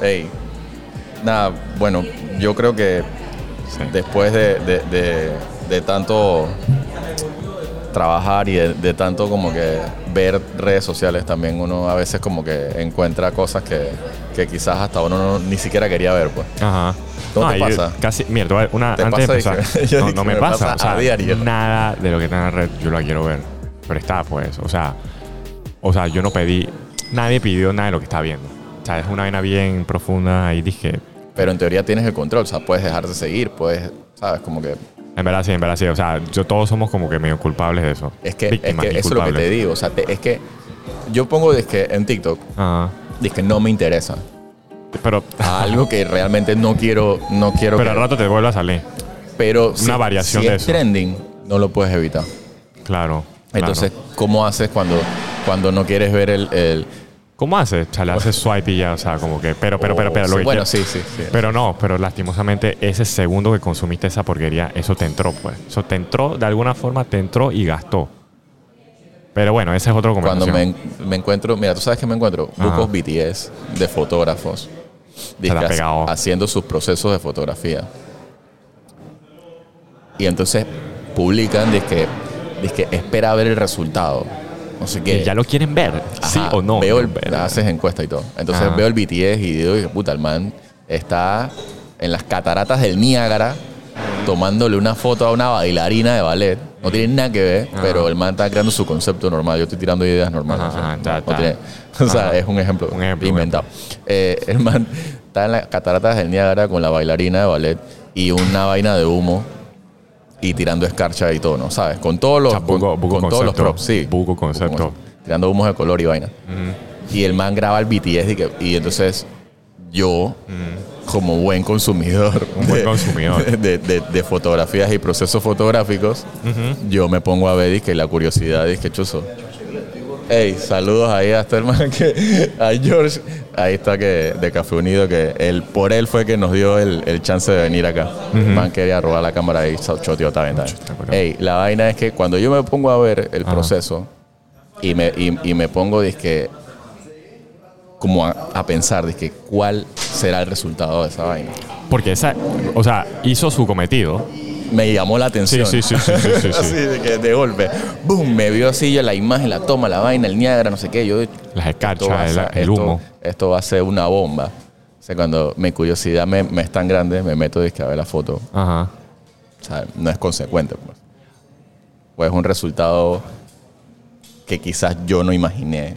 Ey, nada, bueno, yo creo que Sí. después de, de- de- de tanto trabajar y de, de tanto como que ver redes sociales también uno a veces como que encuentra cosas que, que quizás hasta uno no- ni siquiera quería ver pues. Ajá. ¿Cómo te pasa? Casi, mira, una, ¿Te antes de pasa? empezar, Dije- yo no, me, me pasa, pasa o sea, a diario. nada de lo que está en la red yo la quiero ver, pero está pues, o sea, o sea, yo no pedí, nadie pidió nada de lo que está viendo, sea, es una vaina bien profunda y dije, Pero en teoría tienes el control, o sea, puedes dejar de seguir, puedes, sabes, como que en verdad sí, en verdad sí, o sea, yo todos somos como que medio culpables de eso, es que, Víctimas es que eso es lo que te digo, o sea, te- es que yo pongo que en TikTok, Ajá. que no me interesa. Pero, algo que realmente no quiero, no quiero pero que- al rato te vuelve a salir, pero si- variación si de es eso. trending, no lo puedes evitar. claro. Entonces, claro. ¿cómo haces cuando, cuando no quieres ver el, el- ¿cómo haces? O sea, le haces swipe y ya, o sea, como que, pero, pero, pero, pero, lo Sí, que bueno, sí, sí, sí. Pero no, pero lastimosamente ese segundo que consumiste esa porquería, eso te entró, pues. Eso te entró, de alguna forma te entró y gastó. Pero bueno, ese es otro Cuando conversación. me, me encuentro, mira, tú sabes que me encuentro grupos BTS de fotógrafos pegado. haciendo sus procesos de fotografía. Y entonces publican, que espera ver el resultado. Y ya lo quieren ver, sí o no. Veo el, haces encuesta y todo. Entonces Ajá. veo el BTS y digo, que puta, el man está en las cataratas del Niágara tomándole una foto a una bailarina de ballet. No tiene nada que ver, Ajá. pero el man está creando su concepto normal. Yo estoy tirando ideas normales. O sea, no tiene- o es un ejemplo, Un ejemplo, un inventado. Eh, el man está en las cataratas del Niágara con la bailarina de ballet y una vaina de humo y tirando escarcha y todo, ¿no? ¿Sabes? Con todos los, O sea, buco- con, buco con todos los props, sí. Buco concepto. Tirando humos de color y vaina. Y el man graba el BTS y, que- y entonces yo, como buen consumidor, Un buen de- consumidor. de, de- de fotografías y procesos fotográficos, yo me pongo a ver y que la curiosidad es que chuzo. Hey, saludos ahí hasta el man que a George, ahí está que de Café Unido que él por él fue que nos dio el, el chance de venir acá. El man quería robar la cámara y choteó bien. Espectacular. Hey, la vaina es que cuando yo me pongo a ver el Ajá. proceso y me, y, y me pongo dizque, como a, a pensar cuál será el resultado de esa vaina. Porque esa, o sea, hizo su cometido. Me llamó la atención. Sí, sí, sí, sí, sí, sí, sí. así de, que de golpe. ¡Boom! Me vio así ya la imagen, la toma, la vaina, el Niágara, no sé qué. Yo, Las esto escarchas, el, el esto- humo. Esto va a ser una bomba. O sea, cuando mi curiosidad me, me es tan grande, me meto dizque, a ver la foto. Ajá. O sea, no es consecuente. Pues. pues es un resultado que quizás yo no imaginé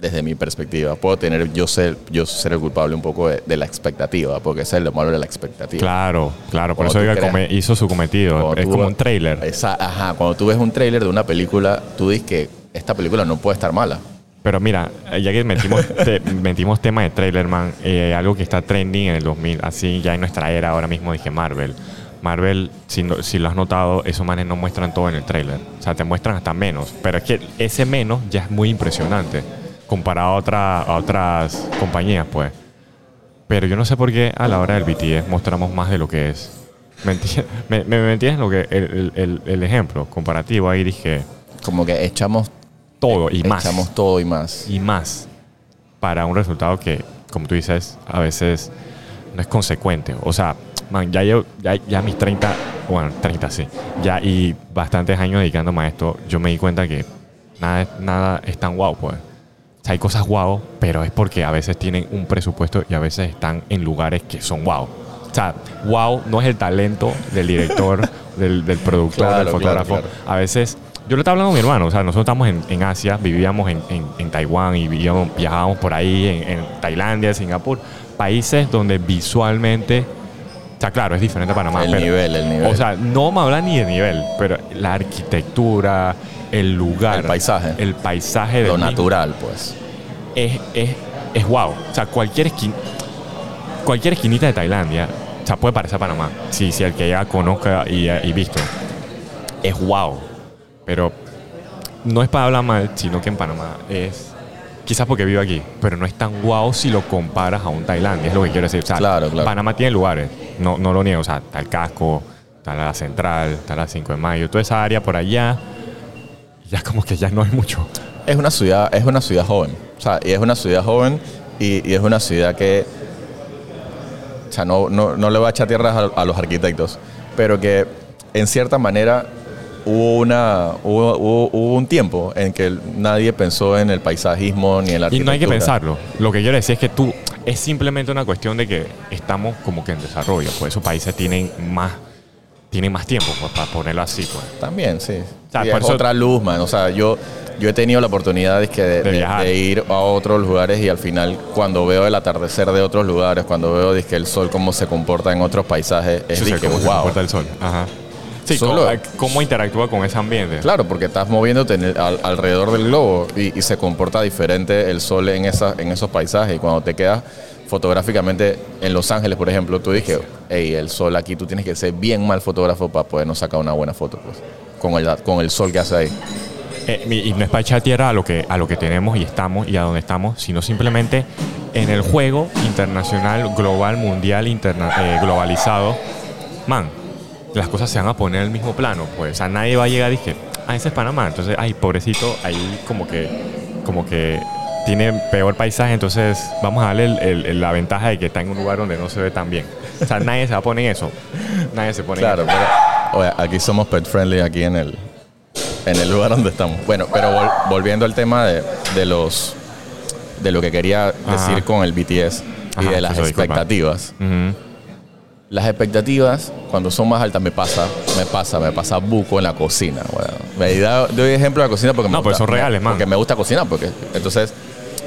desde mi perspectiva. Puedo tener yo ser, yo ser el culpable un poco de, de la expectativa, porque ese es lo malo de la expectativa. Claro, claro. Por Cuando eso creas- hizo su cometido. Es tú como un trailer. Esa- ajá, cuando tú ves un tráiler de una película, tú dices que esta película no puede estar mala. Pero mira, ya que metimos, te- metimos tema de trailer, man, eh, algo que está trending en el 2000, así ya en nuestra era ahora mismo, dije Marvel. Marvel, si, no- si lo has notado, esos manes no muestran todo en el trailer. O sea, te muestran hasta menos. Pero es que ese menos ya es muy impresionante comparado a, otra- a otras compañías, pues. Pero yo no sé por qué a la hora del BTS mostramos más de lo que es. ¿Me entiendes, me, me- me entiendes lo que, el, el- ejemplo comparativo? Ahí dije Como que echamos todo y más Echamos todo y más. y más para un resultado que, como tú dices, a veces no es consecuente. O sea, man, ya, yo, ya, ya mis 30, bueno, 30 sí, ya y bastantes años dedicándome a esto, yo me di cuenta que nada, nada es tan guau, pues. Hay cosas guau, pero es porque a veces tienen un presupuesto y a veces están en lugares que son guau. O sea, wow no es el talento del director, del, del productor, Claro, del fotógrafo. claro, claro. A veces, yo le estaba hablando a mi hermano, o sea, nosotros estamos en, en Asia, vivíamos en, en- en Taiwán y vivíamos, viajábamos por ahí, en Tailandia, Singapur, países donde visualmente, o sea, claro, es diferente a Panamá. El pero- nivel, el nivel. O sea, no vamos a hablar ni de nivel, pero la arquitectura, el lugar, El paisaje. el paisaje del lo natural, pues. es, es, es wow. O sea, cualquier, esquin- cualquier esquinita de Tailandia, o sea, puede parecer Panamá. Si, si el que ya conozca y, y visto, es wow. Pero no es para hablar mal, sino que en Panamá es, quizás porque vivo aquí, pero no es tan wow si lo comparas a un Tailandia, es lo que quiero decir. O sea, Claro, claro. Panamá tiene lugares, no, no lo niego. O sea, está el casco, está la central, está la 5 de mayo, toda esa área por allá, ya como que ya no hay mucho. Es una ciudad, es una ciudad joven. O sea, y es una ciudad joven y, y es una ciudad que o sea, no, no, no le voy a echar tierras a, a los arquitectos, pero que en cierta manera hubo, una, hubo, hubo- hubo un tiempo en que nadie pensó en el paisajismo ni en la Y arquitectura. no hay que pensarlo. Lo que quiero decir es que tú, es simplemente una cuestión de que estamos como que en desarrollo. Pues esos países tienen más, tienen más tiempo, pues, para ponerlo así, pues. También, sí. sea, por es eso- otra luz, man. O sea, yo, yo he tenido la oportunidad de, que de, De de- viajar. de ir a otros lugares y al final cuando veo el atardecer de otros lugares, cuando veo dizque, el sol cómo se comporta en otros paisajes, es Sí, o dizque, cómo se wow. comporta el sol. Ajá. Sí, Solo- cómo, cómo interactúa con ese ambiente. Claro, porque estás moviéndote en el- al- alrededor del globo y, y se comporta diferente el sol en, esa, en esos paisajes. Y cuando te quedas fotográficamente en Los Ángeles, por ejemplo, tú dices, hey, el sol aquí, tú tienes que ser bien mal fotógrafo para podernos sacar una buena foto, pues, con el, con el sol que hace ahí. Eh, y no es para echar tierra a lo, que, a lo que tenemos y estamos y a donde estamos, sino simplemente en el juego internacional, global, mundial, interna- eh, globalizado, man, las cosas se van a poner en el mismo plano. Pues, o sea, nadie va a llegar y que, ah, ese es Panamá. Entonces, ay, pobrecito, ahí como que, como que tiene peor paisaje, entonces vamos a darle el- el- el- la ventaja de que está en un lugar donde no se ve tan bien. O sea, nadie se va a poner en eso. Nadie se pone Claro, en eso. pero oye, aquí somos pet friendly aquí en el, en el lugar donde estamos. Bueno, pero vol- volviendo al tema de, de los de lo que quería Ajá. decir con el BTS y Ajá, de las expectativas. Las expectativas, cuando son más altas, me pasa, me pasa, me pasa buco en la cocina. Bueno, me da- doy ejemplo de la cocina porque me No, pero gusta, son reales, man. Porque me gusta cocinar, porque entonces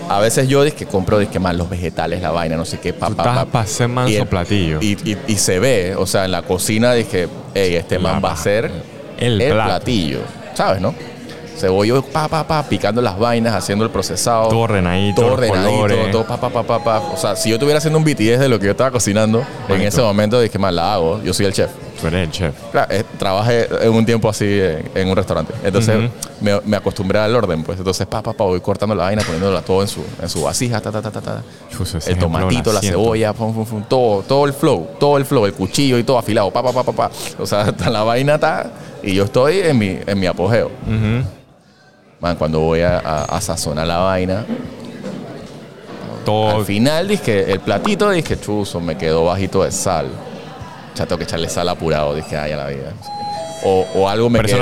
a veces yo que compro disque más los vegetales, la vaina, no sé qué, pa, Tú pa, pa. pa' manso Y el- platillo. Y, y- y se ve, o sea, en la cocina dije, hey, este La man va a ser el platillo, ¿sabes, no? Cebolla, pa, pa, pa, picando las vainas, haciendo el procesado. Todo ordenadito, Todo colores. todo pa, pa, pa, pa, pa. O sea, si yo estuviera haciendo un BTS de lo que yo estaba cocinando, en ese momento dije, más la hago, yo soy el chef. Tú eres el chef. Claro, eh, trabajé en un tiempo así en, en un restaurante. Entonces me, me acostumbré al orden, pues. Entonces, pa, pa, pa, voy cortando la vaina, poniéndola todo en su, en su vasija, ta, ta, ta, ta, ta. El tomatito, la cebolla, pum, pum, pum, todo, todo el flow, todo el flow, el cuchillo y todo afilado, pa, pa, pa, pa, pa. O sea, la vaina está. Y yo estoy en mi, en mi apogeo. Ujú. Man, cuando voy a, a- a sazonar la vaina, Todo. al final dije, el platito dije, chuzo, me quedó bajito de sal. Sea, tengo que echarle sal apurado, dije, ay, a la vida. O, o algo me quedó-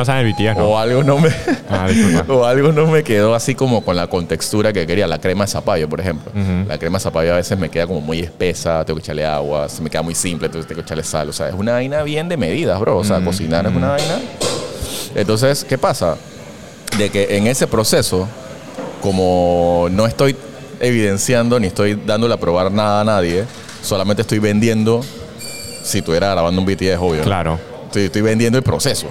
no. O algo no me... Ah, o algo no me quedó así como con la contextura que quería. La crema de zapallo, por ejemplo. La crema de zapallo a veces me queda como muy espesa, tengo que echarle agua, se me queda muy simple, entonces tengo que echarle sal. O sea, es una vaina bien de medidas, bro. O sea, cocinar es una vaina... Entonces, ¿qué pasa? De que en ese proceso, como no estoy evidenciando ni estoy dándole a probar nada a nadie, solamente estoy vendiendo, si estuviera grabando un BTS, obvio. ¿no? Claro. Estoy, estoy vendiendo el proceso.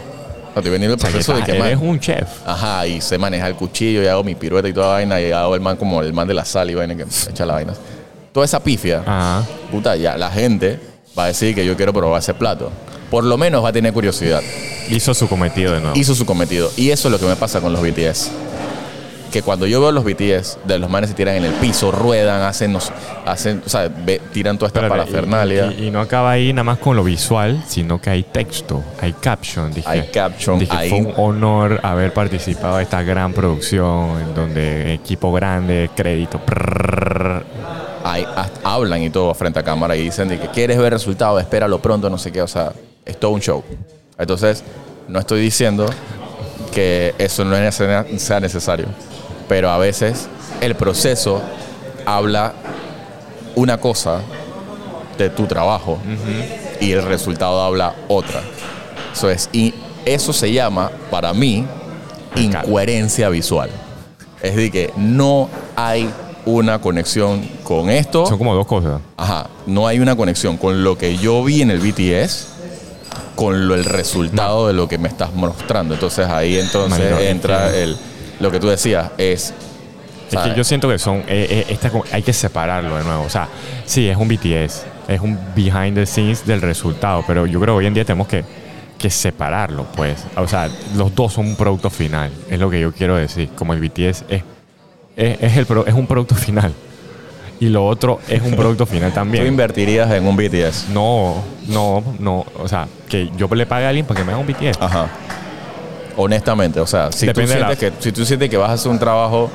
O Estoy vendiendo el O sea, que proceso de que eres man- un chef. Ajá, y sé manejar el cuchillo, y hago mi pirueta y toda vaina, y hago el man como el man de la sal y vaina que echa la vaina. Toda esa pifia, Ajá. puta, ya la gente va a decir que yo quiero probar ese plato. Por lo menos va a tener curiosidad. Hizo su cometido de nuevo. Hizo su cometido. Y eso es lo que me pasa con los BTS. Que cuando yo veo los BTS, de los manes se tiran en el piso, ruedan, hacen, hacen o sea, ve- tiran toda esta Espérate, parafernalia. Y, y- y no acaba ahí nada más con lo visual, sino que hay texto, hay caption. Dije, Hay caption, dije, hay- fue un honor haber participado de esta gran producción, en donde equipo grande, crédito. Hay- hablan y todo frente a cámara y dicen de que quieres ver resultados, espéralo pronto, no sé qué. O sea, es todo un show. Entonces, no estoy diciendo que eso no es sea necesario. Pero a veces el proceso habla una cosa de tu trabajo y el resultado habla otra. Eso es, y eso se llama, para mí, incoherencia visual. Es decir, que no hay una conexión con esto. Son como dos cosas. Ajá, no hay una conexión con lo que yo vi en el BTS con lo, el resultado de lo que me estás mostrando. Entonces ahí entonces entra el lo que tú decías es Es que yo siento que son. eh, eh, esta hay que separarlo de nuevo. O sea, sí, es un BTS. Es un behind the scenes del resultado. Pero yo creo que hoy en día tenemos que, que separarlo, pues. O sea, los dos son un producto final. Es lo que yo quiero decir. Como el BTS es, es, es el, pro- es un producto final. Y lo otro es un producto final tú también. invertirías en un BTS. No, no, no. O sea, que yo le pague a alguien para que me haga un BTS. Ajá. Honestamente, o sea, si tú, la- sientes que, si tú sientes que vas a hacer un trabajo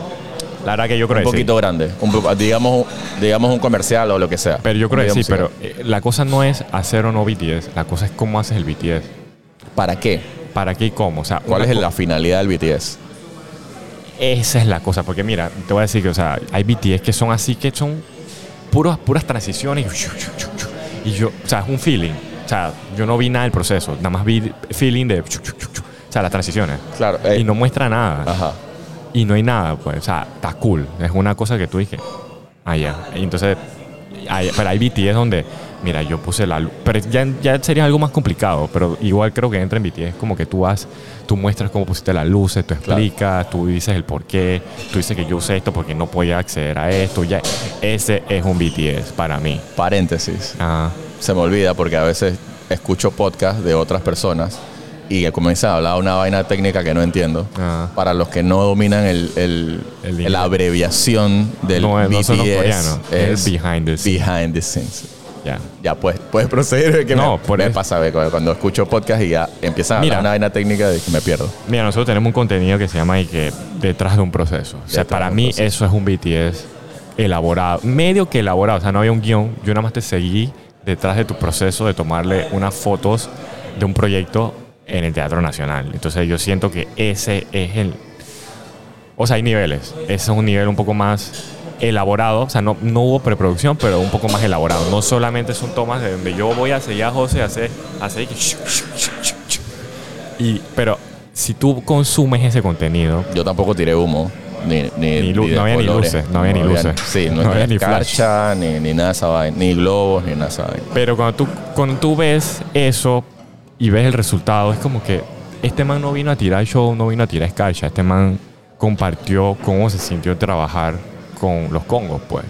La verdad que yo creo un sí. poquito grande. Un digamos, digamos un comercial o lo que sea. Pero yo creo que sí, pero eh, la cosa no es hacer o no BTS, la cosa es cómo haces el BTS. ¿Para qué? ¿Para qué y cómo? O sea, ¿Cuál es la finalidad del BTS? Esa es la cosa, porque mira, te voy a decir que, o sea, hay BTS que son así, que son puros, puras transiciones y yo, o sea, es un feeling. O sea, yo no vi nada del proceso, nada más vi feeling de, o sea, las transiciones. Claro. eh, Y no muestra nada. Ajá. Y no hay nada, pues, o sea, está cool. Es una cosa que tú dije, ah, ya. Y entonces, hay, pero hay BTS donde, mira, yo puse la luz. Pero ya, ya sería algo más complicado, pero igual creo que entra en BTS como que tú vas, tú muestras cómo pusiste las luces, tú explicas, tú dices el por qué, tú dices que yo usé esto porque no podía acceder a esto. Ya, ese es un BTS para mí. Paréntesis. Ah, Se me olvida porque a veces escucho podcasts de otras personas y comienzan a hablar una vaina técnica que no entiendo. Ah. Para los que no dominan el, el- la abreviación del No, BTS es es behind the scenes. behind the scenes. Ya. Ya, pues, puedes proseguir. Que No, me, por me eso. pasa ve, cuando escucho podcast y ya empiezan a Mira. hablar una vaina técnica de que me pierdo. Mira, nosotros tenemos un contenido que se llama y que detrás de un proceso. O sea, para mí proceso. eso es un BTS elaborado, medio que elaborado, o sea, no había un guion, yo nada más te seguí detrás de tu proceso de tomarle unas fotos de un proyecto en el Teatro Nacional. Entonces yo siento que ese es el... O sea, hay niveles. Ese es un nivel un poco más elaborado, o sea, no, no hubo preproducción, pero un poco más elaborado. No solamente son tomas de donde yo voy a seguir a José, a hacer, a hacer. Y, pero si tú consumes ese contenido, Yo tampoco tiré humo. Ni, ni, Ni no había ni luces, no había ni luces. Sí, no, No había ni escarcha, ni, ni nada de esa vaina. Ni globos, ni nada de esa vaina. Pero cuando tú, cuando tú ves eso y ves el resultado, es como que este man no vino a tirar show, no vino a tirar escarcha. Este man compartió cómo se sintió trabajar con los congos, pues.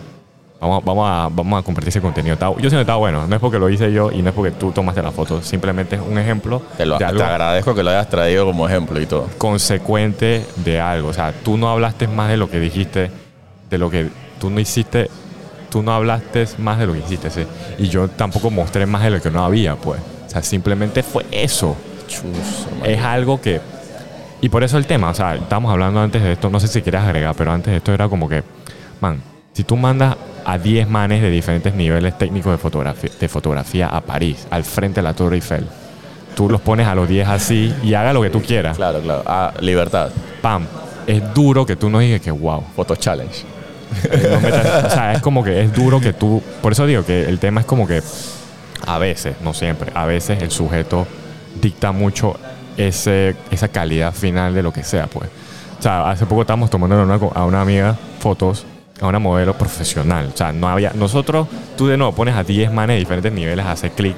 Vamos, vamos, a, vamos a compartir ese contenido. Está- Yo siento que está bueno. No es porque lo hice yo y no es porque tú tomaste la foto. Simplemente es un ejemplo Te, lo, de te algo agradezco que lo hayas traído como ejemplo y todo. consecuente de algo. O sea, tú no hablaste más de lo que dijiste, de lo que tú no hiciste, tú no hablaste más de lo que hiciste, sí. Y yo tampoco mostré más de lo que no había, pues. O sea, simplemente fue eso. Es algo que... Y por eso el tema, o sea, estábamos hablando antes de esto, no sé si quieres agregar, pero antes de esto era como que, man, si tú mandas a 10 manes de diferentes niveles técnicos de fotografía, de fotografía a París, al frente de la Torre Eiffel, tú los pones a los 10 así y haga lo que tú quieras. Claro, claro. Ah, libertad. pam, es duro que tú no digas que wow. Photo challenge. No metas- o sea, es como que es duro que tú. Por eso digo que el tema es como que a veces, no siempre, a veces el sujeto dicta mucho ese, esa calidad final de lo que sea, pues. O sea, hace poco estábamos tomando a una, a una amiga fotos a una modelo profesional. O sea, no había. Nosotros, tú de nuevo pones a 10 manes de diferentes niveles a hacer clic.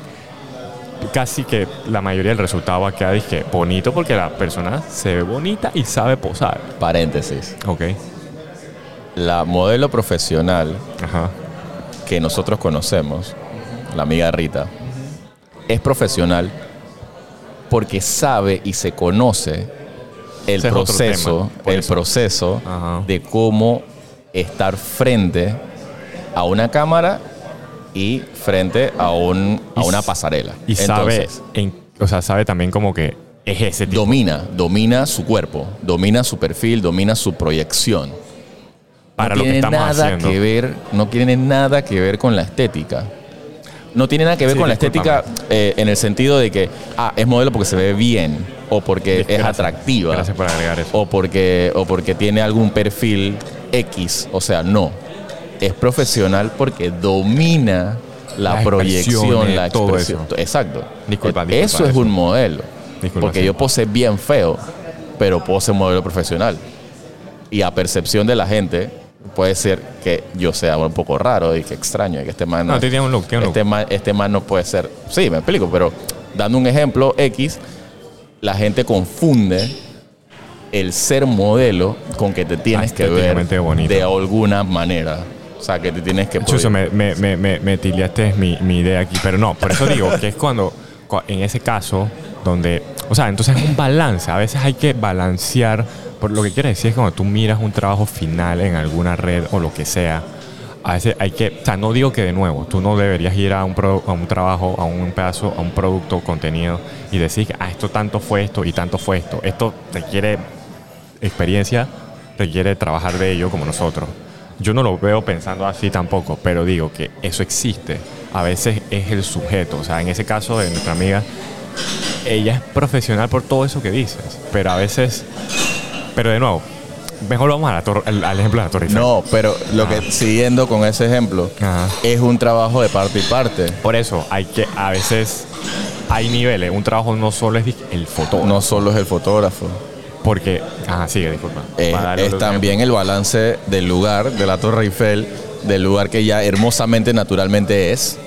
Casi que la mayoría del resultado va a quedar dizque, bonito porque la persona se ve bonita y sabe posar. Paréntesis. Ok. La modelo profesional Ajá. que nosotros conocemos, la amiga Rita, es profesional porque sabe y se conoce el Ese proceso, el eso. proceso Ajá. de cómo estar frente a una cámara y frente a, un, a una pasarela. Y sabe, en- o sea, sabe también como que es ese tipo. domina, domina su cuerpo, domina su perfil, domina su proyección. para no lo que estamos nada haciendo. que ver, no tiene nada que ver con la estética. No tiene nada que ver Sí, con la estética eh, en el sentido de que ah, es modelo porque se ve bien o porque es atractiva Gracias por agregar eso. o porque o porque tiene algún perfil X, o sea, no. Es profesional porque domina la Las proyección, la todo expresión. Exacto. Disculpa, disculpa, eso es eso. un modelo. Disculpa, porque sí. yo pose bien feo, pero pose modelo profesional. Y a percepción de la gente puede ser que yo sea un poco raro y que extraño y que este man No, tiene un look, tiene este look. man, este man no puede ser. Sí, me explico, pero dando un ejemplo X, la gente confunde el ser modelo con que te tienes que ver bonito. de alguna manera. O sea, que te tienes que Chuso, me, me, me, me, mi, mi idea aquí, pero no, por eso digo que es cuando, cua- en ese caso, donde, o sea, entonces es un balance, a veces hay que balancear, lo que quiere decir es cuando tú miras un trabajo final en alguna red o lo que sea, a veces hay que, o sea, no digo que de nuevo, tú no deberías ir a un, pro- a un trabajo, a un pedazo, a un producto, contenido y decir, ah, esto tanto fue esto y tanto fue esto, esto requiere experiencia requiere trabajar de ello como nosotros. Yo no lo veo pensando así tampoco, pero digo que eso existe. A veces es el sujeto. O sea, en ese caso de nuestra amiga, ella es profesional por todo eso que dices, pero a veces, pero de nuevo, mejor vamos a la torre- al, al ejemplo de la Torre Eiffel. No, pero lo que siguiendo con ese ejemplo Ajá. es un trabajo de parte y parte. Por eso hay que, a veces hay niveles. Un trabajo no solo es el fotógrafo. No solo es el fotógrafo, Porque, ajá, sigue, disculpa. es, darle es también el balance del lugar, de la Torre Eiffel, del lugar que ya hermosamente, naturalmente es.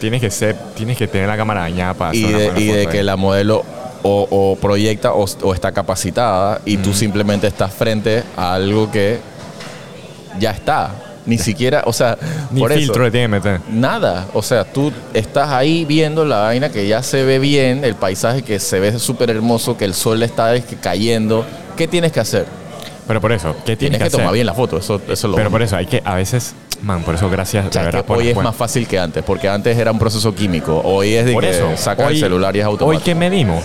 Tienes que ser, tienes que tener la cámara dañada para y hacer una de, buena y de que ahí. la modelo o, o proyecta o, o está capacitada y tú simplemente estás frente a algo que ya está. Ni siquiera, o sea, Ni por eso, filtro le tiene que meter. Nada, o sea, tú estás ahí viendo la vaina que ya se ve bien, el paisaje que se ve súper hermoso, que el sol está es que cayendo. ¿Qué tienes que hacer? Pero por eso, ¿qué tienes, Tienes que, hacer? tomar bien la foto, eso, eso es lo Pero por eso hay que, a veces, man, por eso gracias, o verdad, que hoy es más fácil que antes, porque antes era un proceso químico, hoy es de Por que eso, hoy- el celular y es Hoy automático. que medimos.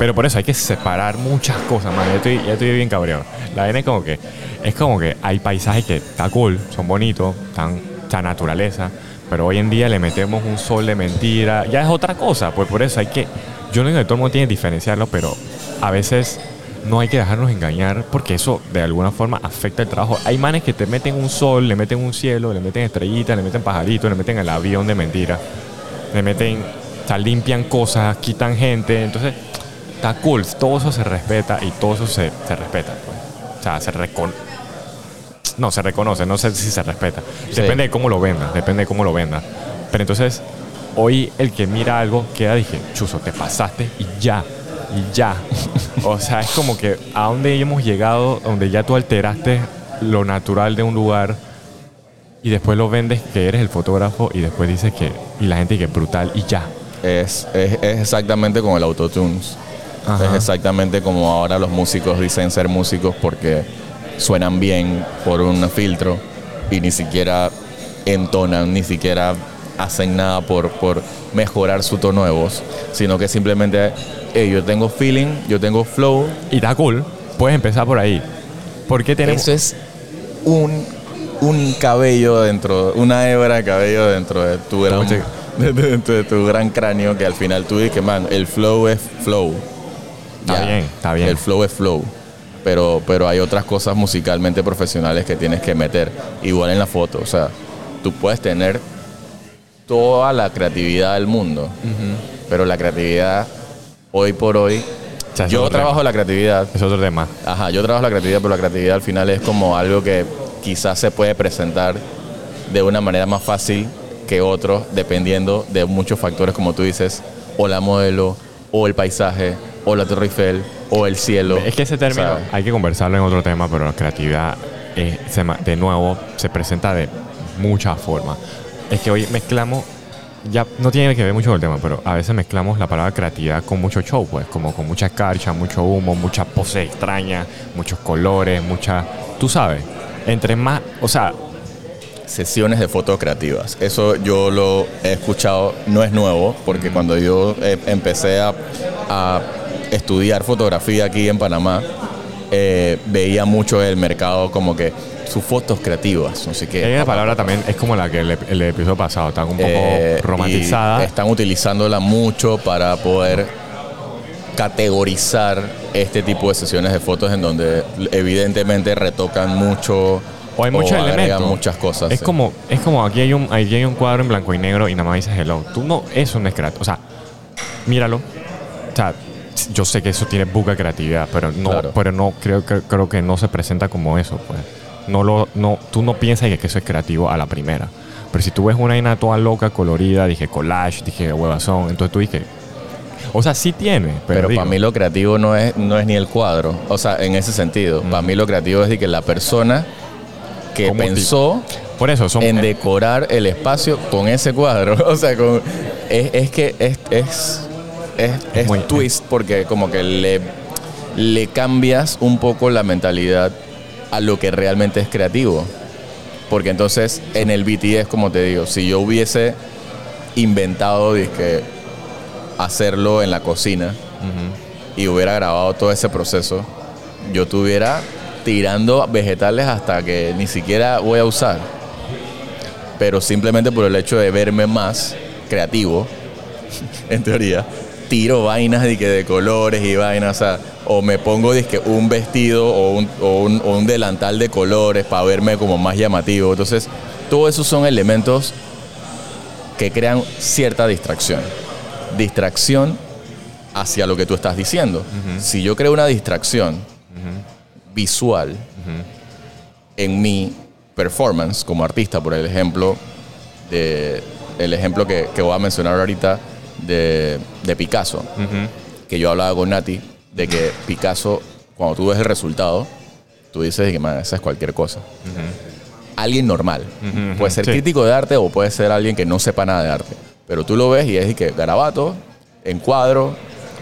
Pero por eso hay que separar muchas cosas, man. Ya estoy, ya estoy bien cabreado. La vaina es como que, es como que hay paisajes que está cool, son bonitos, están, está naturaleza, pero hoy en día le metemos un sol de mentira. Ya es otra cosa, pues por eso hay que, yo no digo que todo el mundo tiene que diferenciarlo, pero a veces no hay que dejarnos engañar porque eso de alguna forma afecta el trabajo. Hay manes que te meten un sol, le meten un cielo, le meten estrellitas, le meten pajaritos, le meten el avión de mentira le meten, o sea, limpian cosas, quitan gente, entonces está cool, todo eso se respeta y todo eso se, se respeta, pues. O sea, se reconoce. No, se reconoce, no sé si se respeta. Sí. Depende de cómo lo venda, depende de cómo lo venda. Pero entonces, hoy el que mira algo queda, dije, chuzo, te pasaste y ya, y ya. o sea, es como que a donde hemos llegado, donde ya tú alteraste lo natural de un lugar y después lo vendes que eres el fotógrafo y después dices que, y la gente que es brutal y ya. Es, es, es exactamente como el autotunes. Ajá. Es exactamente como ahora los músicos dicen ser músicos porque suenan bien por un filtro y ni siquiera entonan, ni siquiera hacen nada por, por mejorar su tono de voz, sino que simplemente, "Hey, yo tengo feeling, yo tengo flow. Y está cool, puedes empezar por ahí. ¿Por qué tenemos...? Eso es un, un cabello dentro, una hebra de cabello dentro tu gran, de tu gran cráneo que al final tú dices, man, el flow es flow. Está bien, está bien. El flow es flow. Pero, pero hay otras cosas musicalmente profesionales que tienes que meter. Igual en la foto. O sea, tú puedes tener toda la creatividad del mundo. Pero la creatividad, hoy por hoy. O sea, es yo trabajo tema. la creatividad. Es otro tema. Ajá, yo trabajo la creatividad, pero la creatividad al final es como algo que quizás se puede presentar de una manera más fácil que otros, dependiendo de muchos factores, como tú dices, o la modelo, o el paisaje, o la Torre Eiffel, o el cielo. Es que ese término ¿sabes? hay que conversarlo en otro tema, pero la creatividad, se ma- de nuevo, se presenta de muchas formas. Es que hoy mezclamos, ya no tiene que ver mucho con el tema, pero a veces mezclamos la palabra creatividad con mucho show, pues, como con mucha escarcha, mucho humo, muchas poses extrañas, muchos colores, mucha. Tú sabes, entre más, o sea, sesiones de fotos creativas. Eso yo lo he escuchado, no es nuevo, porque cuando yo eh, empecé a, a estudiar fotografía aquí en Panamá, eh, veía mucho el mercado como que sus fotos creativas, no sé qué. esa palabra también es como la que el, el episodio pasado, está un poco Eh, romantizada. están utilizándola mucho para poder categorizar este tipo de sesiones de fotos en donde evidentemente retocan mucho O hay muchos elementos. muchas cosas. Es sí. como, es como aquí hay un, aquí hay un cuadro en blanco y negro y nada más dices hello. Tú no, eso no es creativo. O sea, míralo. O sea, yo sé que eso tiene de creatividad, pero no, Claro. pero no creo, que creo que no se presenta como eso, pues. No lo, no, tú no piensas que eso es creativo a la primera. Pero si tú ves una vaina toda loca, colorida, dije collage, dije huevazón, entonces tú dices. O sea, sí tiene, pero, Pero para mí lo creativo no es, no es ni el cuadro. O sea, en ese sentido. Para mí lo creativo es de que la persona que ¿Cómo ti- pensó por eso son en decorar el espacio con ese cuadro. O sea, con, es, es que es, es, es, es muy- twist porque como que le, le cambias un poco la mentalidad a lo que realmente es creativo. Porque entonces en el BTS, como te digo, si yo hubiese inventado dizque, hacerlo en la cocina y hubiera grabado todo ese proceso, yo tuviera tirando vegetales hasta que ni siquiera voy a usar. Pero simplemente por el hecho de verme más creativo, en teoría, tiro vainas de, que de colores y vainas, o, sea, o me pongo dizque, un vestido o un, o un- o un delantal de colores para verme como más llamativo. Entonces, todos esos son elementos que crean cierta distracción. Distracción hacia lo que tú estás diciendo. Si yo creo una distracción visual en mi performance como artista, por el ejemplo, de, el ejemplo que, que voy a mencionar ahorita de, de Picasso, que yo hablaba con Nati, de que Picasso, cuando tú ves el resultado, tú dices que man, esa es cualquier cosa. Alguien normal. Puede ser sí. crítico de arte o puede ser alguien que no sepa nada de arte. Pero tú lo ves y es que garabato, en cuadro,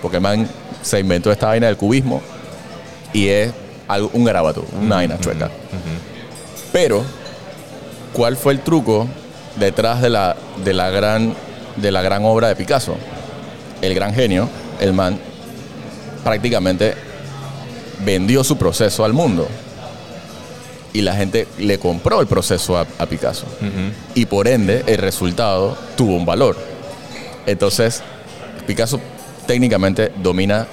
porque man se inventó esta vaina del cubismo y es algo, un garabato, una vaina chueca. Pero, ¿cuál fue el truco detrás de la, de la, gran, de la gran obra de Picasso? El gran genio, el man, prácticamente vendió su proceso al mundo. Y la gente le compró el proceso a, a Picasso. Y por ende, el resultado tuvo un valor. Entonces, Picasso técnicamente domina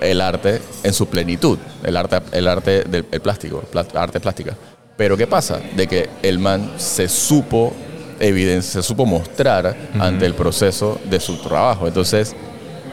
el arte en su plenitud, el arte, el arte del el plástico, arte plástica. Pero ¿qué pasa? De que el man se supo evidencia, se supo mostrar ante el proceso de su trabajo. Entonces,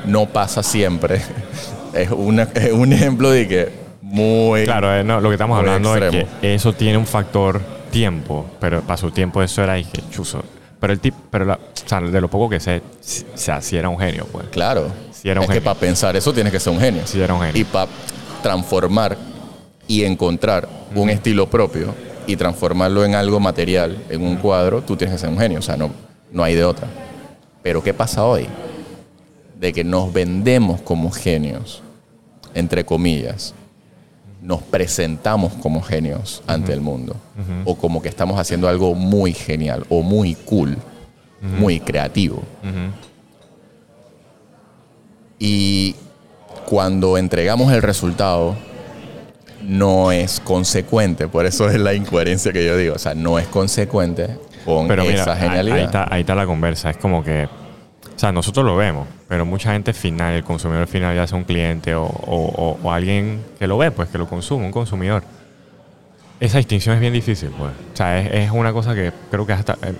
no pasa siempre. es, una- es un ejemplo de que muy... Claro, eh, no, lo que estamos hablando es extremo. que eso tiene un factor tiempo, pero para su tiempo eso era dije, chuzo. Pero el tip, pero la- o sea, de lo poco que sé, si, o sea, sí era un genio, pues. Claro. Sí, era un es que genio. para pensar eso tienes que ser un genio. Sí, era un genio. Y para transformar y encontrar un estilo propio y transformarlo en algo material, en un cuadro, tú tienes que ser un genio. O sea, no, no hay de otra. Pero ¿qué pasa hoy? De que nos vendemos como genios, entre comillas. Nos presentamos como genios ante el mundo. O como que estamos haciendo algo muy genial o muy cool, muy creativo. Y cuando entregamos el resultado, no es consecuente. Por eso es la incoherencia que yo digo. O sea, no es consecuente con Pero mira, esa ahí- genialidad. Ahí, está, ahí está la conversa. Es como que, o sea, nosotros lo vemos, pero mucha gente final, el consumidor final, ya sea un cliente o, o- o- o alguien que lo ve, pues que lo consume, un consumidor. Esa distinción es bien difícil, pues. O sea, es, es una cosa que creo que hasta eh,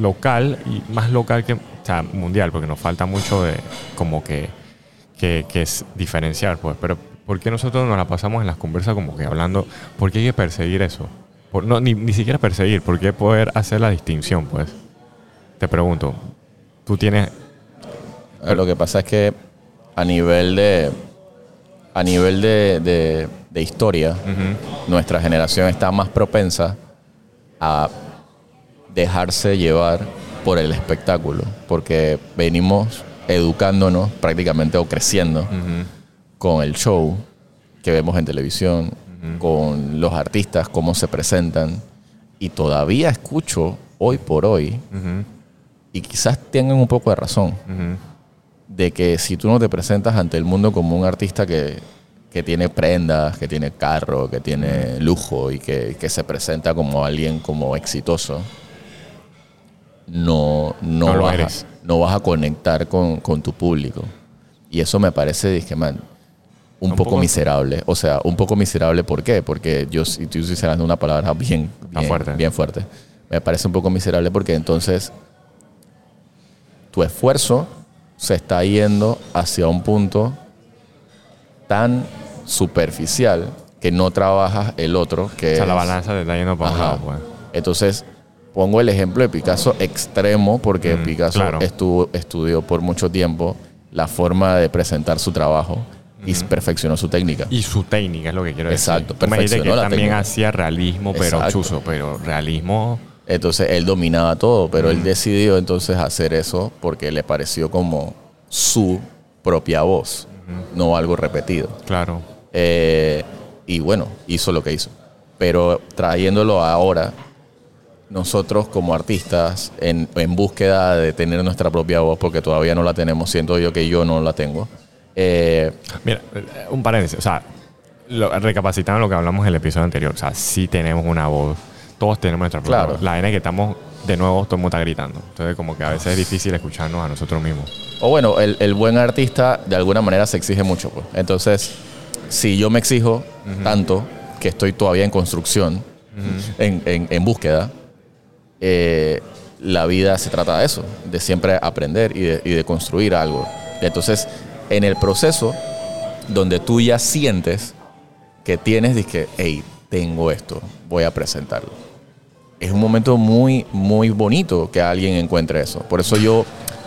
local y más local que, o sea, mundial, porque nos falta mucho de como que, que, que es diferenciar, pues. Pero ¿por qué nosotros nos la pasamos en las conversas como que hablando, por qué hay que perseguir eso? Por- no, ni, ni siquiera perseguir, ¿por qué poder hacer la distinción, pues? Te pregunto, tú tienes... Eh, Lo que pasa es que a nivel de a nivel de, de- de historia, nuestra generación está más propensa a dejarse llevar por el espectáculo, porque venimos educándonos prácticamente o creciendo con el show que vemos en televisión, con los artistas, cómo se presentan, y todavía escucho hoy por hoy, y quizás tengan un poco de razón, de que si tú no te presentas ante el mundo como un artista que, que tiene prendas, que tiene carro, que tiene lujo y que, que se presenta como alguien como exitoso, no, no, No vas, a, eres. no vas a conectar con, con tu público. Y eso me parece, dije, man, un, Un poco, poco- miserable. O sea, un poco miserable, ¿por qué? Porque yo si estoy utilizando una palabra bien, fuerte. bien fuerte. Me parece un poco miserable porque entonces tu esfuerzo se está yendo hacia un punto tan superficial que no trabajas el otro, que O sea, la es- balanza te está yendo para un lado, pues. Entonces, pongo el ejemplo de Picasso extremo porque Mm, Picasso claro. estuvo, estudió por mucho tiempo la forma de presentar su trabajo y perfeccionó su técnica. Y su técnica es lo que quiero decir. Exacto, dijiste que perfeccionó la también técnica. hacía realismo, pero Exacto. chuzo, pero realismo... Entonces él dominaba todo, pero él decidió entonces hacer eso porque le pareció como su propia voz, no algo repetido. Claro. Eh, y bueno, hizo lo que hizo. Pero trayéndolo ahora, nosotros como artistas, en, en búsqueda de tener nuestra propia voz, porque todavía no la tenemos, siento yo que yo no la tengo. Eh, Mira, un paréntesis. O sea, lo, recapacitando lo que hablamos en el episodio anterior. O sea, sí tenemos una voz. Todos tenemos nuestra propia Claro. voz. La vaina es que estamos, de nuevo, todo el mundo está gritando. Entonces, como que a veces es difícil escucharnos a nosotros mismos. O bueno, el, el buen artista de alguna manera se exige mucho. Pues. Entonces, si yo me exijo tanto que estoy todavía en construcción, en, en- en búsqueda, eh, la vida se trata de eso, de siempre aprender y de, y de construir algo. Entonces, en el proceso donde tú ya sientes que tienes, que, hey, tengo esto, voy a presentarlo es un momento muy, muy bonito que alguien encuentre eso. Por eso yo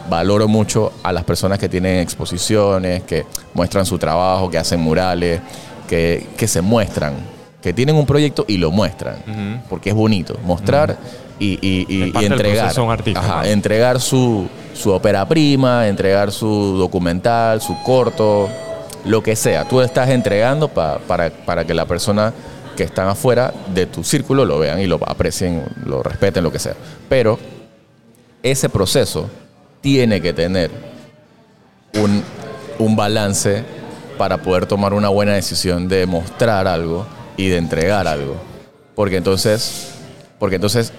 valoro mucho a las personas que tienen exposiciones, que muestran su trabajo, que hacen murales, que, que se muestran, que tienen un proyecto y lo muestran. Porque es bonito mostrar y, y- y- y entregar. artista, Ajá, ¿no? entregar su, su ópera prima, entregar su documental, su corto, lo que sea. Tú estás entregando pa- para, para que la persona que están afuera de tu círculo lo vean y lo aprecien, lo respeten, lo que sea. Pero ese proceso tiene que tener un, un balance para poder tomar una buena decisión de mostrar algo y de entregar algo. Porque entonces, porque entonces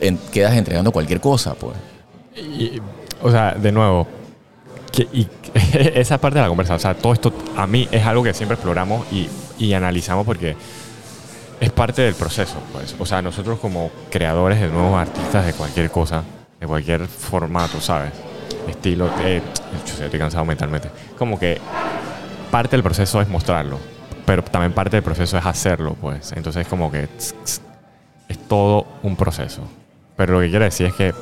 en- quedas entregando cualquier cosa, pues. Y, o sea, de nuevo, que, y, esa parte de la conversación, o sea, todo esto a mí es algo que siempre exploramos y, y analizamos porque es parte del proceso. Pues. O sea, nosotros como creadores de nuevos artistas de cualquier cosa, de cualquier formato, ¿sabes? Estilo, eh, estoy cansado mentalmente. Como que parte del proceso es mostrarlo, pero también parte del proceso es hacerlo, pues. Entonces, como que es todo un proceso. Pero lo que quiero decir es que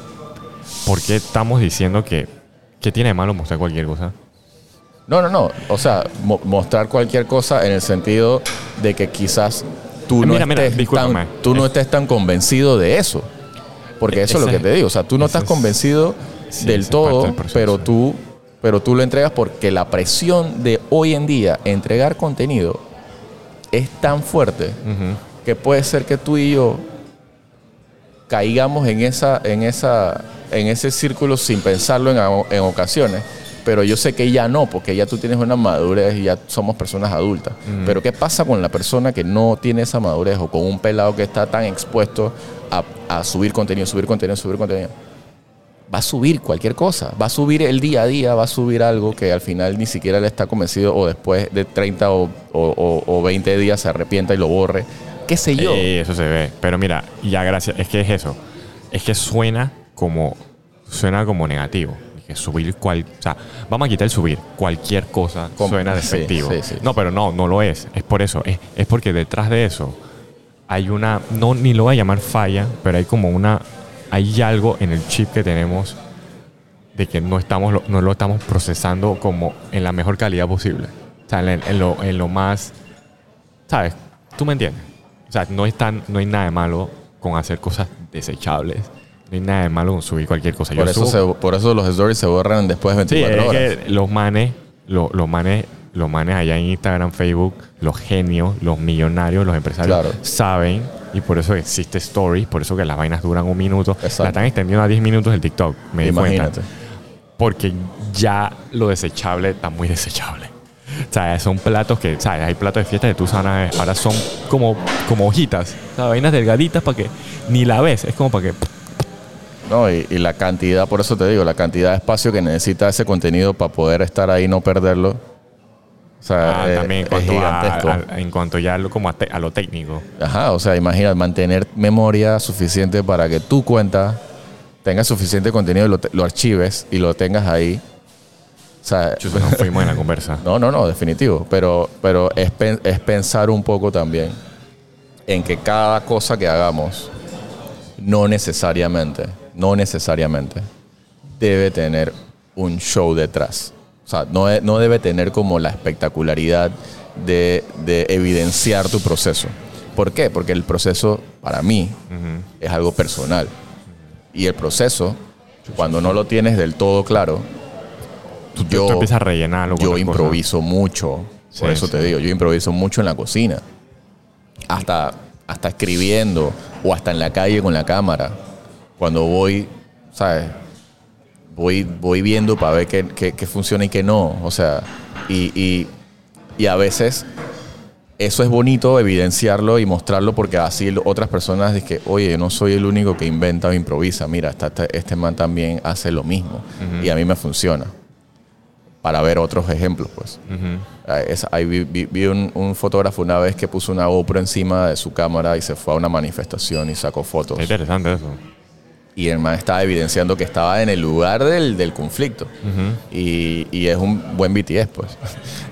¿por qué estamos diciendo que, que tiene de malo mostrar cualquier cosa? No, no, no. O sea, mo- mostrar cualquier cosa en el sentido de que quizás tú no, Mira, estés, tan, tú no Es- estés tan convencido de eso. Porque eso es lo que te digo. O sea, tú no estás es- convencido sí, del todo, del pero tú, pero tú lo entregas porque la presión de hoy en día entregar contenido es tan fuerte que puede ser que tú y yo caigamos en esa, en esa, en ese círculo sin pensarlo en, ocasiones. Pero yo sé que ya no, porque ya tú tienes una madurez y ya somos personas adultas. Pero ¿qué pasa con la persona que no tiene esa madurez o con un pelado que está tan expuesto a, a subir contenido, subir contenido, subir contenido? Va a subir cualquier cosa, va a subir el día a día, va a subir algo que al final ni siquiera le está convencido o después de 30 o, o- o- o 20 días se arrepienta y lo borre. ¿Qué sé yo? Eh, eso se ve. Pero mira, ya gracias. Es que es eso. Es que suena como suena como negativo. Que subir cual, o sea, vamos a quitar el subir. Cualquier cosa Com- suena despectivo. sí, sí. No, pero no, no lo es. Es por eso. Es, es porque detrás de eso hay una, no ni lo voy a llamar falla, pero hay como una, hay algo en el chip que tenemos de que no estamos, lo- no lo estamos procesando como en la mejor calidad posible. O sea, en, en lo, en lo más, ¿sabes? ¿Tú me entiendes? O sea, no, es tan- no hay nada de malo con hacer cosas desechables. No hay nada de malo con subir cualquier cosa. Por Yo eso, subo- se- por eso los stories se borran después de Sí, 24 es horas. que los manes, lo- los manes, los manes allá en Instagram, Facebook, los genios, los millonarios, los empresarios, Claro. saben y por eso existe Stories, por eso que las vainas duran un minuto. Exacto. La están extendiendo a 10 minutos el TikTok, me di cuenta. Imagínate. Porque ya lo desechable está muy desechable. O sea, son platos que, ¿sabes? Hay platos de fiesta que tú sabes, ahora son como, como hojitas, o sea, vainas delgaditas para que ni la ves, es como para que... No, y, y la cantidad, por eso te digo, la cantidad de espacio que necesita ese contenido para poder estar ahí y no perderlo. O sea, Ah, eh, también en cuanto, a, gigantesco. a- en cuanto ya lo- como a, te- a lo técnico. Ajá, o sea, imagina mantener memoria suficiente para que tu cuenta tenga suficiente contenido y lo archives y lo tengas ahí. Sea, nos fuimos en la conversa. no, no, no, definitivo. Pero, pero es, pen- es pensar un poco también en que cada cosa que hagamos, no necesariamente, no necesariamente, debe tener un show detrás. O sea, no, no debe tener como la espectacularidad de, de evidenciar tu proceso. ¿Por qué? Porque el proceso, para mí, es algo personal. Y el proceso, cuando no lo tienes del todo claro, Tú, yo, tú empiezas a rellenarlo. yo cosas. improviso mucho. Por eso sí. te digo, yo improviso mucho en la cocina. Hasta, hasta escribiendo o hasta en la calle con la cámara. Cuando voy, ¿sabes? Voy, voy viendo para ver qué, qué- qué funciona y qué no. O sea, y, y- y a veces eso es bonito evidenciarlo y mostrarlo porque así otras personas dicen que, oye, yo no soy el único que inventa o improvisa. Mira, este man también hace lo mismo y a mí me funciona. Para ver otros ejemplos, pues. Ujú. Ah, es- ahí vi, vi- vi un, un fotógrafo una vez que puso una GoPro encima de su cámara y se fue a una manifestación y sacó fotos. Está interesante eso. Y el man estaba evidenciando que estaba en el lugar del, del conflicto. y, y es un buen BTS, pues.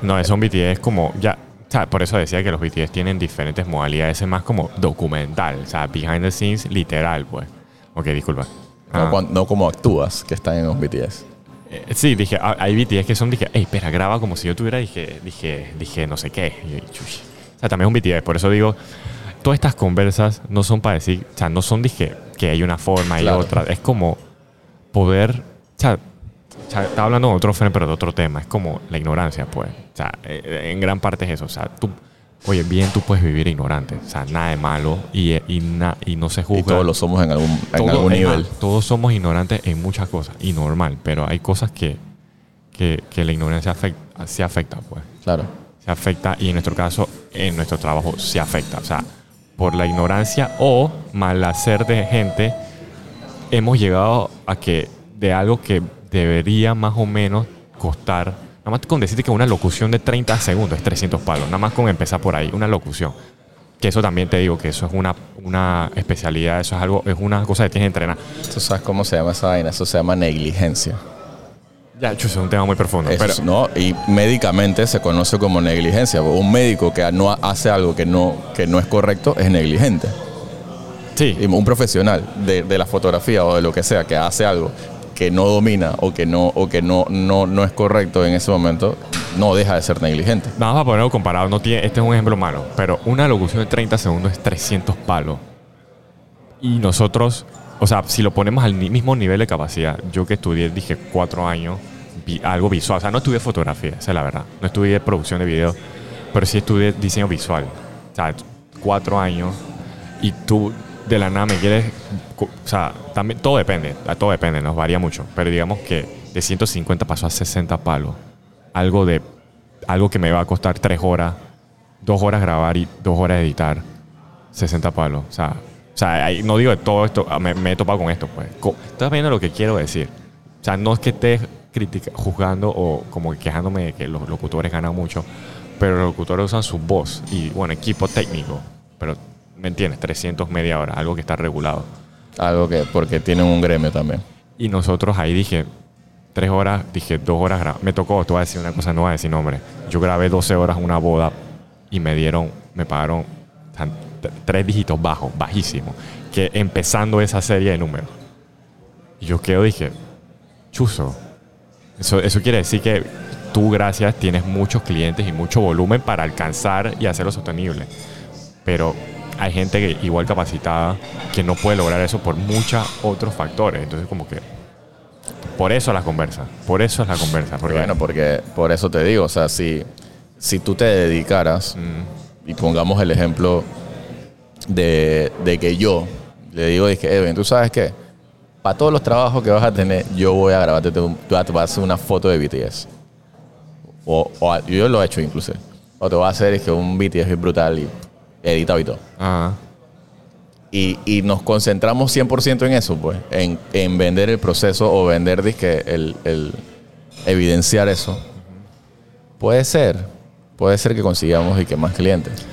No, eso un BTS como ya, o sea, por eso decía que los BTS tienen diferentes modalidades, es más como documental, o sea, behind the scenes literal, pues. Ok, disculpa. No, Ah. cuan- no como actúas que están en los BTS. Eh, sí, dije, hay BTS que son, dije, hey, espera, graba como si yo tuviera, dije, dije, dije, no sé qué. Y. O sea, también es un BTS, por eso digo, todas estas conversas no son para decir, o sea, no son, dije, que hay una forma y Claro. otra, es como poder, o sea, o sea, estaba hablando de otro friend, pero de otro tema, es como la ignorancia, pues. O sea, eh, en gran parte es eso, o sea, tú, oye, bien tú puedes vivir ignorante, o sea, nada de malo y, y, na- y no se juzga. Y todos lo somos en algún, en Todo- algún nivel. todos somos ignorantes en muchas cosas y normal, pero hay cosas que, que, que la ignorancia afecta, se afecta, pues. Claro. Se afecta y en nuestro caso, en nuestro trabajo, se afecta. O sea, por la ignorancia o mal hacer de gente, hemos llegado a que de algo que debería más o menos costar, nada más con decirte que una locución de 30 segundos es 300 palos, nada más con empezar por ahí, una locución. Que eso también te digo que eso es una, una especialidad, eso es algo, es una cosa que tienes que entrenar. ¿Tú sabes cómo se llama esa vaina? Eso se llama negligencia. Ya, eso es un tema muy profundo. Eso pero, no, y médicamente se conoce como negligencia. Un médico que no hace algo que no, que no es correcto es negligente. sí, Y un profesional de, de la fotografía o de lo que sea que hace algo que no domina o que no o que no, no, no es correcto en ese momento, no deja de ser negligente. Vamos a ponerlo comparado. No tiene, este es un ejemplo malo. Pero una locución de 30 segundos es 300 palos. Y nosotros, o sea, si lo ponemos al mismo nivel de capacidad, yo que estudié, dije, cuatro años, algo visual. O sea, no estudié fotografía, esa es la verdad. No estudié producción de video, pero sí estudié diseño visual. O sea, cuatro años. Y tú de la nada me quieres. O sea, también todo depende. Todo depende, nos varía mucho. Pero digamos que de 150 pasó a 60 palos. Algo de. Algo que me va a costar tres horas, dos horas grabar y dos horas editar. 60 palos. O sea, o sea no digo de todo esto, ah, me, me he topado con esto, pues. Estás viendo lo que quiero decir. O sea, no es que estés critica- juzgando o como que quejándome de que los locutores ganan mucho, pero los locutores usan su voz y, bueno, equipo técnico. Pero, ¿me entiendes? 300 media hora, algo que está regulado. Algo que, porque tienen un gremio también. Y nosotros ahí dije, tres horas, dije dos horas, me tocó, te voy a decir una cosa, no voy a decir nombre. Yo grabé 12 horas una boda y me dieron, me pagaron tres dígitos bajos, bajísimos, que empezando esa serie de números. Y yo quedo, dije, chuzo. Eso, eso quiere decir que tú, gracias, tienes muchos clientes y mucho volumen para alcanzar y hacerlo sostenible. Pero hay gente que igual capacitada que no puede lograr eso por muchos otros factores. Entonces, como que por eso la conversa. Por eso es la conversa. Porque, Bueno, porque por eso te digo, o sea, si, si tú te dedicaras, Mm. y pongamos el ejemplo de, de que yo le digo, dije, Edwin, ¿tú sabes qué? Para todos los trabajos que vas a tener, yo voy a grabarte, te voy a hacer una foto de BTS. O, o yo lo he hecho incluso. O te voy a hacer es que un BTS brutal y editado y todo. Ajá. Y, y nos concentramos 100% en eso, pues, en, en vender el proceso o vender, disque, el, el evidenciar eso. Puede ser, puede ser que consigamos y que más clientes.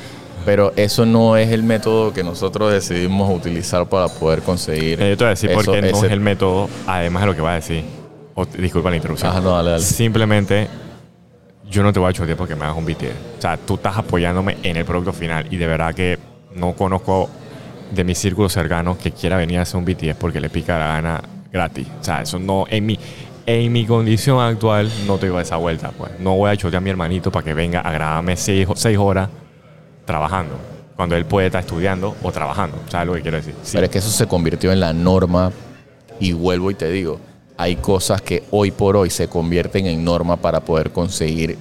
Pero eso no es el método que nosotros decidimos utilizar para poder conseguir. Eh, Yo te voy a decir por qué no ese- es el método, además de lo que va a decir. Disculpa la interrupción. Ajá, no, dale, dale. Simplemente, yo no te voy a chotear porque me hagas un BTS. O sea, tú estás apoyándome en el producto final y de verdad que no conozco de mi círculo cercano que quiera venir a hacer un BTS porque le pica la gana gratis. O sea, eso no, en mi, en mi condición actual no te doy esa vuelta. Pues no voy a chotear a mi hermanito para que venga a grabarme seis, horas trabajando. Cuando él puede estar estudiando o trabajando. ¿Sabes lo que quiero decir? Pero es que eso se convirtió en la norma y vuelvo y te digo, hay cosas que hoy por hoy se convierten en norma para poder conseguir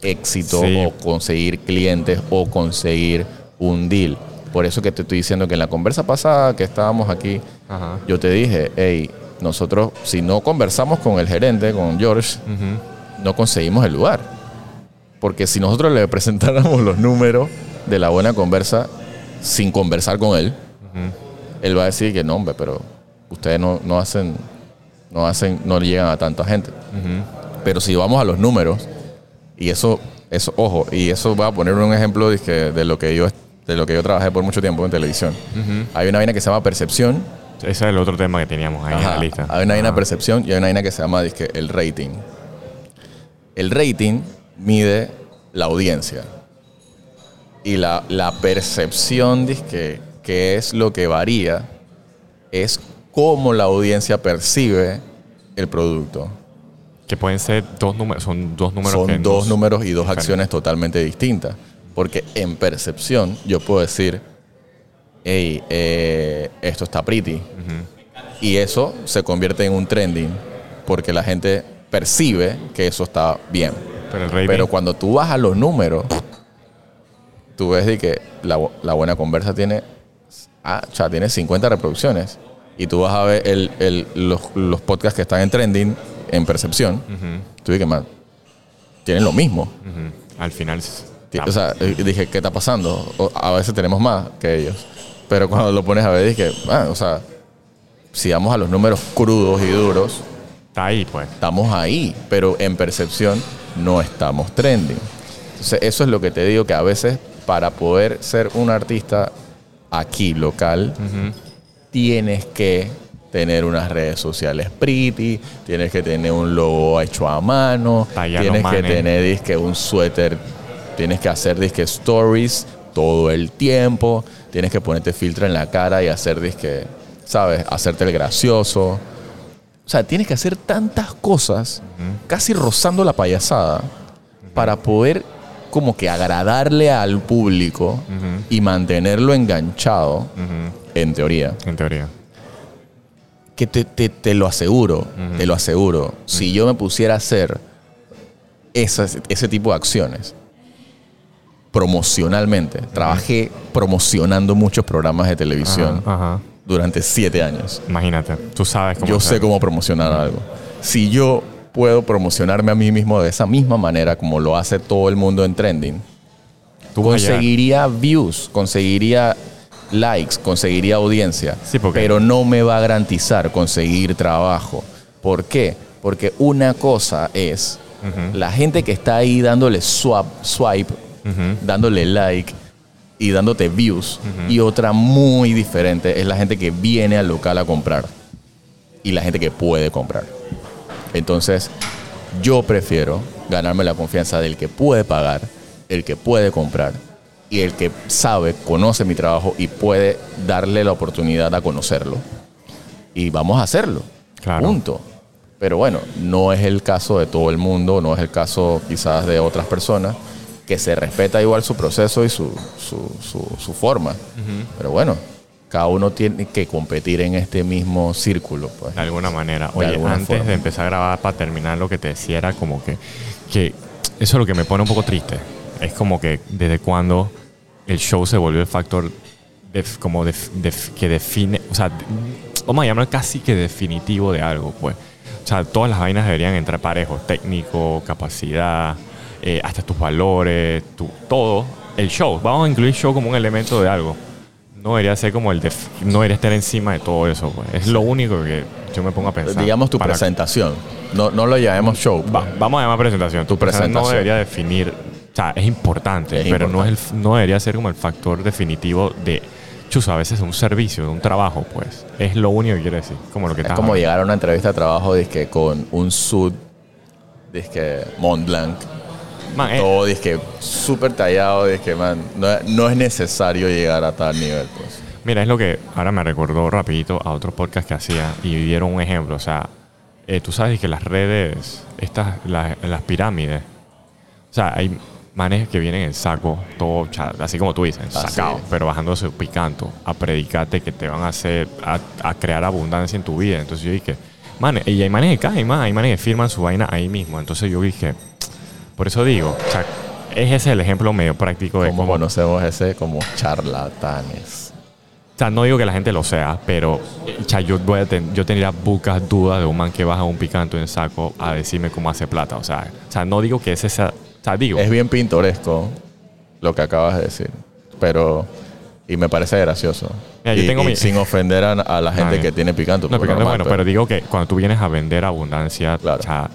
éxito Sí. o conseguir clientes o conseguir un deal. Por eso que te estoy diciendo que en la conversa pasada que estábamos aquí, Ajá. yo te dije, hey, nosotros si no conversamos con el gerente, con George, no conseguimos el lugar. Porque si nosotros le presentáramos los números, de la buena conversa sin conversar con él, él va a decir que no, hombre, pero ustedes no, no hacen, no hacen, no llegan a tanta gente. Pero si vamos a los números, y eso, eso, ojo, y eso va a poner un ejemplo de, de lo que yo de lo que yo trabajé por mucho tiempo en televisión. Hay una vaina que se llama percepción. Ese es el otro tema que teníamos ahí en la lista. Hay una vaina percepción y hay una vaina que se llama dizque, el rating. El rating mide la audiencia. Y la, la percepción dizque, que es lo que varía es cómo la audiencia percibe el producto. Que pueden ser dos números, son dos números que Son dos números y dos diferentes. acciones totalmente distintas. Porque en percepción yo puedo decir, hey, eh, esto está pretty. Y eso se convierte en un trending porque la gente percibe que eso está bien. Pero Pero cuando tú vas a los números, tú ves de que la, la buena conversa tiene, ah, o sea, tiene 50 reproducciones. Y tú vas a ver el- el- los, los podcasts que están en trending, en percepción. Tú dices, tienen lo mismo. al final... O sea, dije, ¿qué está pasando? O- a veces tenemos más que ellos. Pero cuando lo pones a ver, dije, ah, o sea, si vamos a los números crudos y duros, está ahí, pues. estamos ahí, pero en percepción no estamos trending. Entonces, eso es lo que te digo, que a veces para poder ser un artista aquí local, tienes que tener unas redes sociales pretty, tienes que tener un logo hecho a mano, tienes que tener disque, un suéter, tienes que hacer disque stories todo el tiempo, tienes que ponerte filtro en la cara y hacer disque, ¿sabes? Hacerte el gracioso. O sea, tienes que hacer tantas cosas, casi rozando la payasada, para poder como que agradarle al público y mantenerlo enganchado, en teoría. En teoría. Que te, te- te lo aseguro, te lo aseguro. Si yo me pusiera a hacer esas- ese tipo de acciones promocionalmente, trabajé promocionando muchos programas de televisión Ajá, ajá. durante siete años. Imagínate, tú sabes cómo Yo hacer. sé cómo promocionar algo. Si yo puedo promocionarme a mí mismo de esa misma manera como lo hace todo el mundo en trending, Tú conseguiría views, conseguiría likes, conseguiría audiencia, Sí, pero no me va a garantizar conseguir trabajo. ¿Por qué? Porque una cosa es la gente que está ahí dándole swap, swipe, dándole like y dándote views, y otra muy diferente es la gente que viene al local a comprar y la gente que puede comprar. Entonces, yo prefiero ganarme la confianza del que puede pagar, el que puede comprar y el que sabe, conoce mi trabajo y puede darle la oportunidad a conocerlo. Y vamos a hacerlo. Claro. Punto. Pero bueno, no es el caso de todo el mundo, no es el caso quizás de otras personas, que se respeta igual su proceso y su, su, su- su forma. Pero bueno, cada uno tiene que competir en este mismo círculo. Pues. De alguna manera. De Oye, alguna antes forma. de empezar a grabar, para terminar, lo que te decía era como que, que eso es lo que me pone un poco triste. Es como que desde cuando el show se volvió el factor def- como def- que define, o sea, vamos a llamar casi que definitivo de algo, pues. O sea, todas las vainas deberían entrar parejos, técnico, capacidad, eh, hasta tus valores, tu, todo. El show, vamos a incluir show como un elemento de algo. No debería ser como el def- no debería estar encima de todo eso, pues. Es lo único que yo me pongo a pensar. Digamos tu presentación. No, no lo llamemos show. Va- vamos a llamar presentación. Tu sea, No presentación. debería definir. O sea, es importante, Es pero importante. No, es el, no debería ser como el factor definitivo de. Chuso, a veces un servicio, un trabajo, pues. Es lo único que quiere decir. Como lo que Es como hablando. llegar a una entrevista de trabajo dizque, con un sud dizque, Mont Blanc. Man, eh, Todo dizque, súper tallado. Dizque, man, no, no es necesario llegar a tal nivel. Pues. Mira, es lo que ahora me recordó rapidito a otro podcast que hacía y dieron un ejemplo. O sea, eh, tú sabes que las redes, estas, las, las pirámides, o sea, hay manes que vienen en saco, todo, así como tú dices, sacado, pero bajándose picanto, a predicarte que te van a hacer, a, a crear abundancia en tu vida. Entonces yo dije, man, y hay manes que caen, man, hay manes que firman su vaina ahí mismo. Entonces yo dije, por eso digo, o sea, es ese el ejemplo medio práctico de cómo conocemos ese como charlatanes. o sea, no digo que la gente lo sea, pero o sea, yo, voy a ten- yo tendría pocas dudas de un man que baja un picanto en saco a decirme cómo hace plata. O sea, o sea no digo que ese sea. O sea, digo. Es bien pintoresco lo que acabas de decir. Pero, y me parece gracioso. Mira, yo Y- tengo y mi- sin ofender a, a la gente que tiene picante. No, pues, picante normal, bueno, pero digo que cuando tú vienes a vender abundancia, Claro. o sea,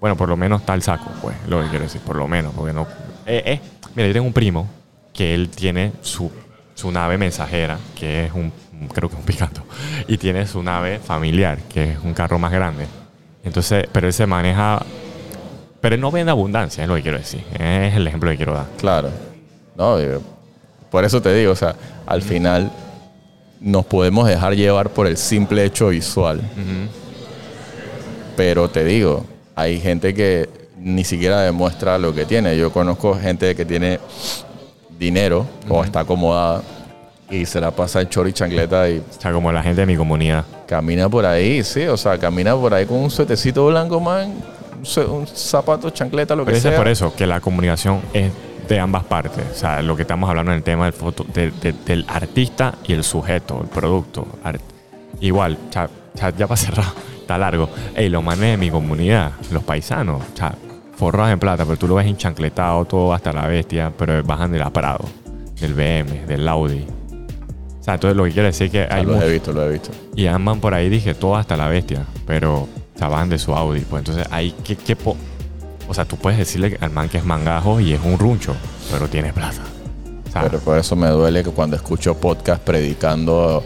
bueno, por lo menos está el saco, pues, lo que quiero decir, por lo menos, porque no... Eh, eh, mira, yo tengo un primo que él tiene su, su nave mensajera, que es un, creo que un picanto, y tiene su nave familiar, que es un carro más grande. Entonces, pero él se maneja... Pero no vende abundancia, es lo que quiero decir. Es el ejemplo que quiero dar. Claro. No, yo- por eso te digo, o sea, al final nos podemos dejar llevar por el simple hecho visual. Pero te digo, hay gente que ni siquiera demuestra lo que tiene. Yo conozco gente que tiene dinero o está acomodada y se la pasa en chor y chancleta y O sea, como la gente de mi comunidad. camina por ahí, sí, o sea, camina por ahí con un suetecito blanco, man, un, zapato, chancleta, lo Pero que eso es por eso, que la comunicación es de ambas partes. O sea, lo que estamos hablando en el tema del, foto, de- de- del artista y el sujeto, el producto. Ar- Igual, cha- cha- ya para cerrar, está largo. Ey, los manes de mi comunidad, los paisanos, cha, forrados en plata, pero tú lo ves enchancletado todo hasta la bestia, pero bajan de la Prado, del BM, del Audi. O sea, entonces lo que quiere decir es que Ah, hay lo mucho- he visto, lo he visto. y andan por ahí, dije, todo hasta la bestia, pero se van de su Audi. Pues entonces ¿qué, qué po- O sea, tú puedes decirle al man que es mangajo y es un runcho, pero tiene sea, Pero por eso me duele que cuando escucho podcast predicando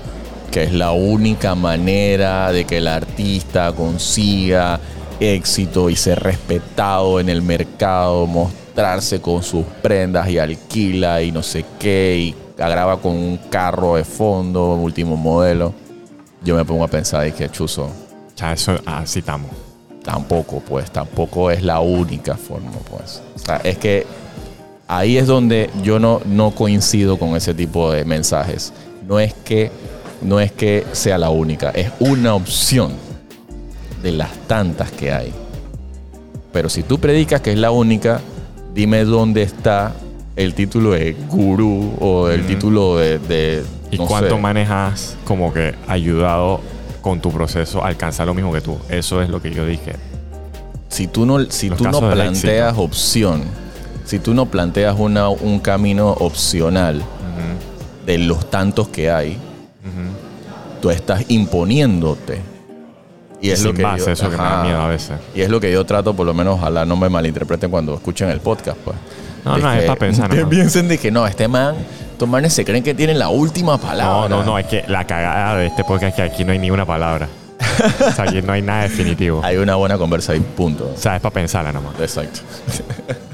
que es la única manera de que el artista consiga éxito y ser respetado en el mercado, mostrarse con sus prendas y alquila y no sé qué, y graba con un carro de fondo, último modelo. Yo me pongo a pensar y que chuzo, cha, eso, así estamos. tampoco, pues, tampoco es la única forma, pues. O sea, es que ahí es donde yo no, no coincido con ese tipo de mensajes. No es que no es que sea la única, es una opción de las tantas que hay. Pero si tú predicas que es la única, dime dónde está el título de gurú o el título de, de, ¿Y no cuánto sé. manejas como que ayudado con tu proceso alcanzar lo mismo que tú? Eso es lo que yo dije. si tú no, si Los tú no planteas opción, si tú no planteas una, un camino opcional de los tantos que hay, tú estás imponiéndose. Y es lo que base, yo, eso que me da ajá. miedo a veces. Y es lo que yo trato, por lo menos, ojalá no me malinterpreten cuando escuchen el podcast, pues. No, De no, es que- pensar, Que nomás. piensen de que no, este man, estos manes se creen que tienen la última palabra. No, no, no, es que la cagada de este podcast es que aquí no hay ni una palabra. o sea, aquí no hay nada definitivo. Hay una buena conversa y punto. O sea, es para pensarla nomás. Exacto.